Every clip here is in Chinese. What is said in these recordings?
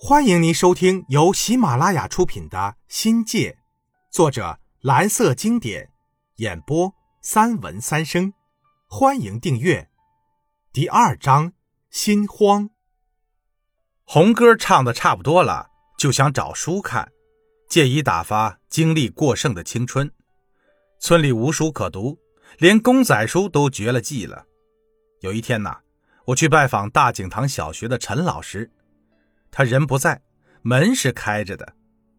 欢迎您收听由喜马拉雅出品的《新界》，作者蓝色经典，演播三文三生。欢迎订阅。第二章：心慌。红歌唱的差不多了，就想找书看，借以打发精力过剩的青春。村里无书可读，连公仔书都绝了迹了。有一天呐，我去拜访大井塘小学的陈老师。他人不在，门是开着的。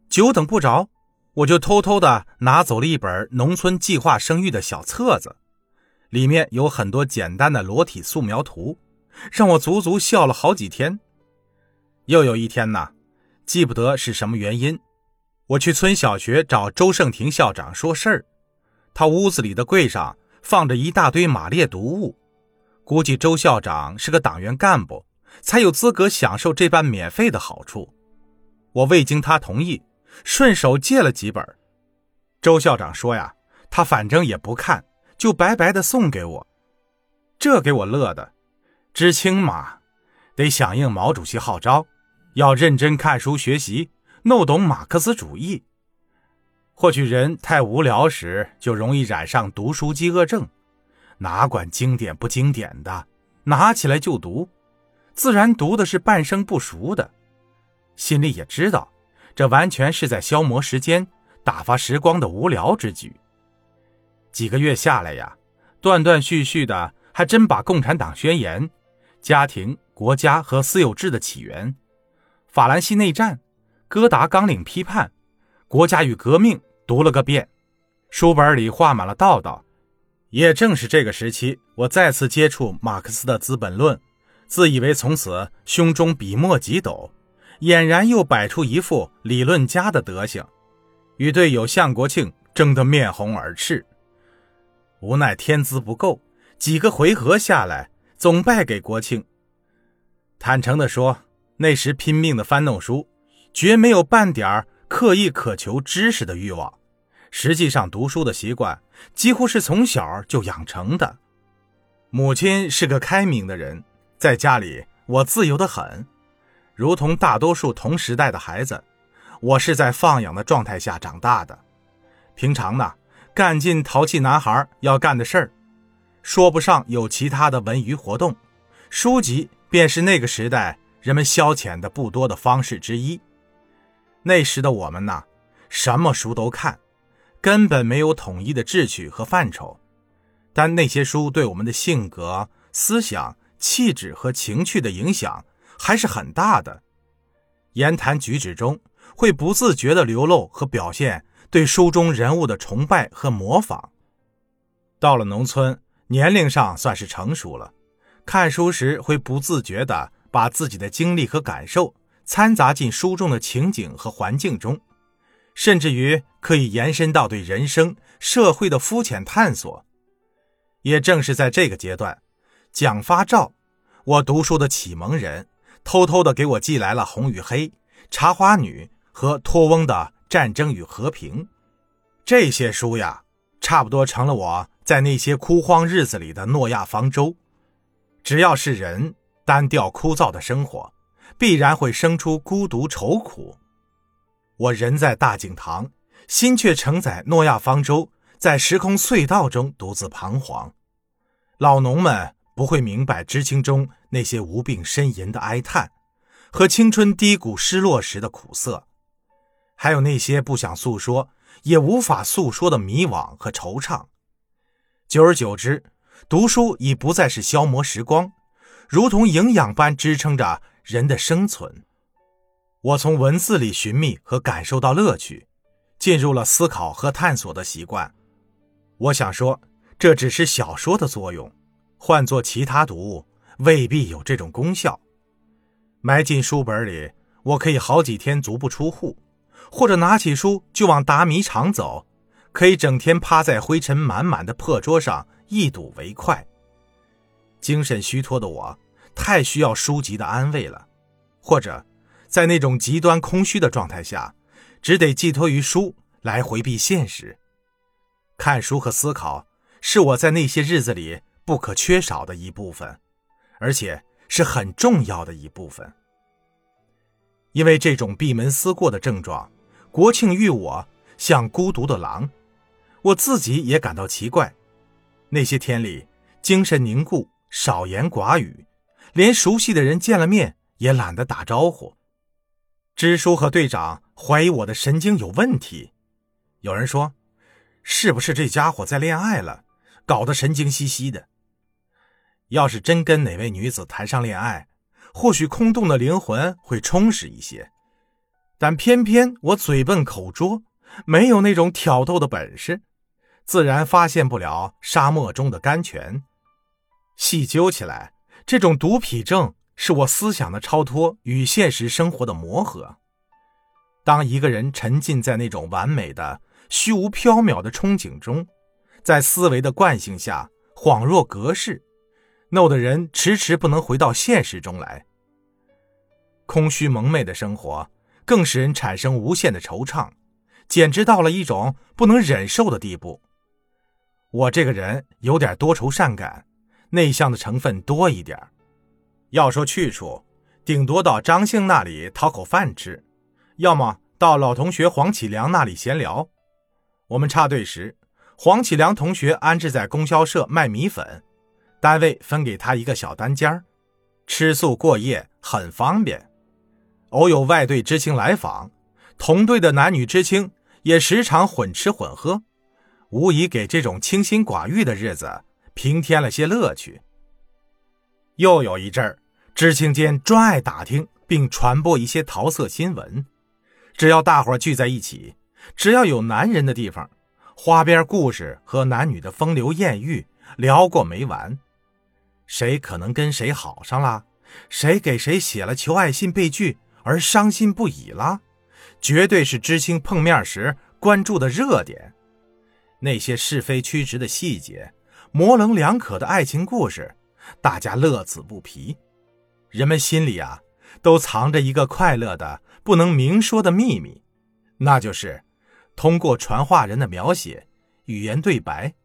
久等不着，我就偷偷的拿走了一本农村计划生育的小册子，里面有很多简单的裸体素描图，让我足足笑了好几天。又有一天呢，记不得是什么原因，我去村小学找周胜廷校长说事儿，他屋子里的柜上放着一大堆马列读物，估计周校长是个党员干部。才有资格享受这般免费的好处。我未经他同意，顺手借了几本。周校长说呀，他反正也不看，就白白的送给我。这给我乐的。知青嘛，得响应毛主席号召，要认真看书学习，弄懂马克思主义。或许人太无聊时，就容易染上读书饥饿症，哪管经典不经典的，拿起来就读。自然读的是半生不熟的，心里也知道，这完全是在消磨时间、打发时光的无聊之举。几个月下来呀，断断续续的，还真把《共产党宣言》、家庭、国家和私有制的起源、法兰西内战、哥达纲领批判、国家与革命读了个遍，书本里画满了道道。也正是这个时期，我再次接触马克思的《资本论》。自以为从此胸中笔墨几斗，俨然又摆出一副理论家的德行，与队友向国庆争得面红耳赤。无奈天资不够，几个回合下来，总败给国庆。坦诚地说，那时拼命的翻弄书，绝没有半点刻意渴求知识的欲望。实际上，读书的习惯几乎是从小就养成的。母亲是个开明的人。在家里，我自由的很，如同大多数同时代的孩子，我是在放养的状态下长大的。平常呢，干尽淘气男孩要干的事儿，说不上有其他的文娱活动，书籍便是那个时代人们消遣的不多的方式之一。那时的我们呢，什么书都看，根本没有统一的志趣和范畴，但那些书对我们的性格、思想。气质和情趣的影响还是很大的，言谈举止中会不自觉地流露和表现对书中人物的崇拜和模仿。到了农村，年龄上算是成熟了，看书时会不自觉地把自己的经历和感受掺杂进书中的情景和环境中，甚至于可以延伸到对人生、社会的肤浅探索。也正是在这个阶段。蒋发照，我读书的启蒙人，偷偷的给我寄来了《红与黑》《茶花女》和托翁的《战争与和平》这些书呀，差不多成了我在那些枯荒日子里的诺亚方舟。只要是人，单调枯燥的生活，必然会生出孤独愁苦。我人在大井堂，心却承载诺亚方舟，在时空隧道中独自彷徨。老农们。不会明白知青中那些无病呻吟的哀叹，和青春低谷失落时的苦涩，还有那些不想诉说也无法诉说的迷惘和惆怅。久而久之，读书已不再是消磨时光，如同营养般支撑着人的生存。我从文字里寻觅和感受到乐趣，进入了思考和探索的习惯。我想说，这只是小说的作用。换做其他读物，未必有这种功效。埋进书本里，我可以好几天足不出户，或者拿起书就往打米场走，可以整天趴在灰尘满满的破桌上一睹为快。精神虚脱的我，太需要书籍的安慰了，或者，在那种极端空虚的状态下，只得寄托于书来回避现实。看书和思考，是我在那些日子里。不可缺少的一部分，而且是很重要的一部分。因为这种闭门思过的症状，国庆遇我像孤独的狼，我自己也感到奇怪。那些天里，精神凝固，少言寡语，连熟悉的人见了面也懒得打招呼。支书和队长怀疑我的神经有问题，有人说，是不是这家伙在恋爱了，搞得神经兮兮的？要是真跟哪位女子谈上恋爱，或许空洞的灵魂会充实一些，但偏偏我嘴笨口拙，没有那种挑逗的本事，自然发现不了沙漠中的甘泉。细究起来，这种毒癖症是我思想的超脱与现实生活的磨合。当一个人沉浸在那种完美的虚无缥缈的憧憬中，在思维的惯性下恍若隔世。弄得人迟迟不能回到现实中来，空虚蒙昧的生活更使人产生无限的惆怅，简直到了一种不能忍受的地步。我这个人有点多愁善感，内向的成分多一点要说去处，顶多到张姓那里讨口饭吃，要么到老同学黄启良那里闲聊。我们插队时，黄启良同学安置在供销社卖米粉。单位分给他一个小单间吃宿过夜很方便。偶有外队知青来访，同队的男女知青也时常混吃混喝，无疑给这种清心寡欲的日子平添了些乐趣。又有一阵儿，知青间专爱打听并传播一些桃色新闻，只要大伙聚在一起，只要有男人的地方，花边故事和男女的风流艳遇聊过没完。谁可能跟谁好上了？谁给谁写了求爱信被拒而伤心不已了？绝对是知青碰面时关注的热点。那些是非曲直的细节，模棱两可的爱情故事，大家乐此不疲。人们心里啊，都藏着一个快乐的不能明说的秘密，那就是通过传话人的描写、语言对白、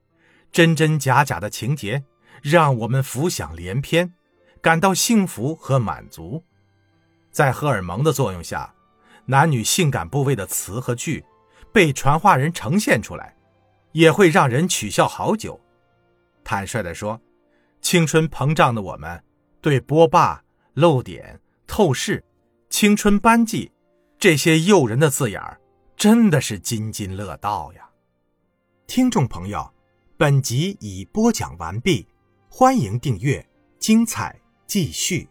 真真假假的情节。让我们浮想联翩，感到幸福和满足。在荷尔蒙的作用下，男女性感部位的词和句被传话人呈现出来，也会让人取笑好久。坦率地说，青春膨胀的我们，对波霸、露点、透视、青春班级这些诱人的字眼儿，真的是津津乐道呀。听众朋友，本集已播讲完毕。欢迎订阅，精彩继续。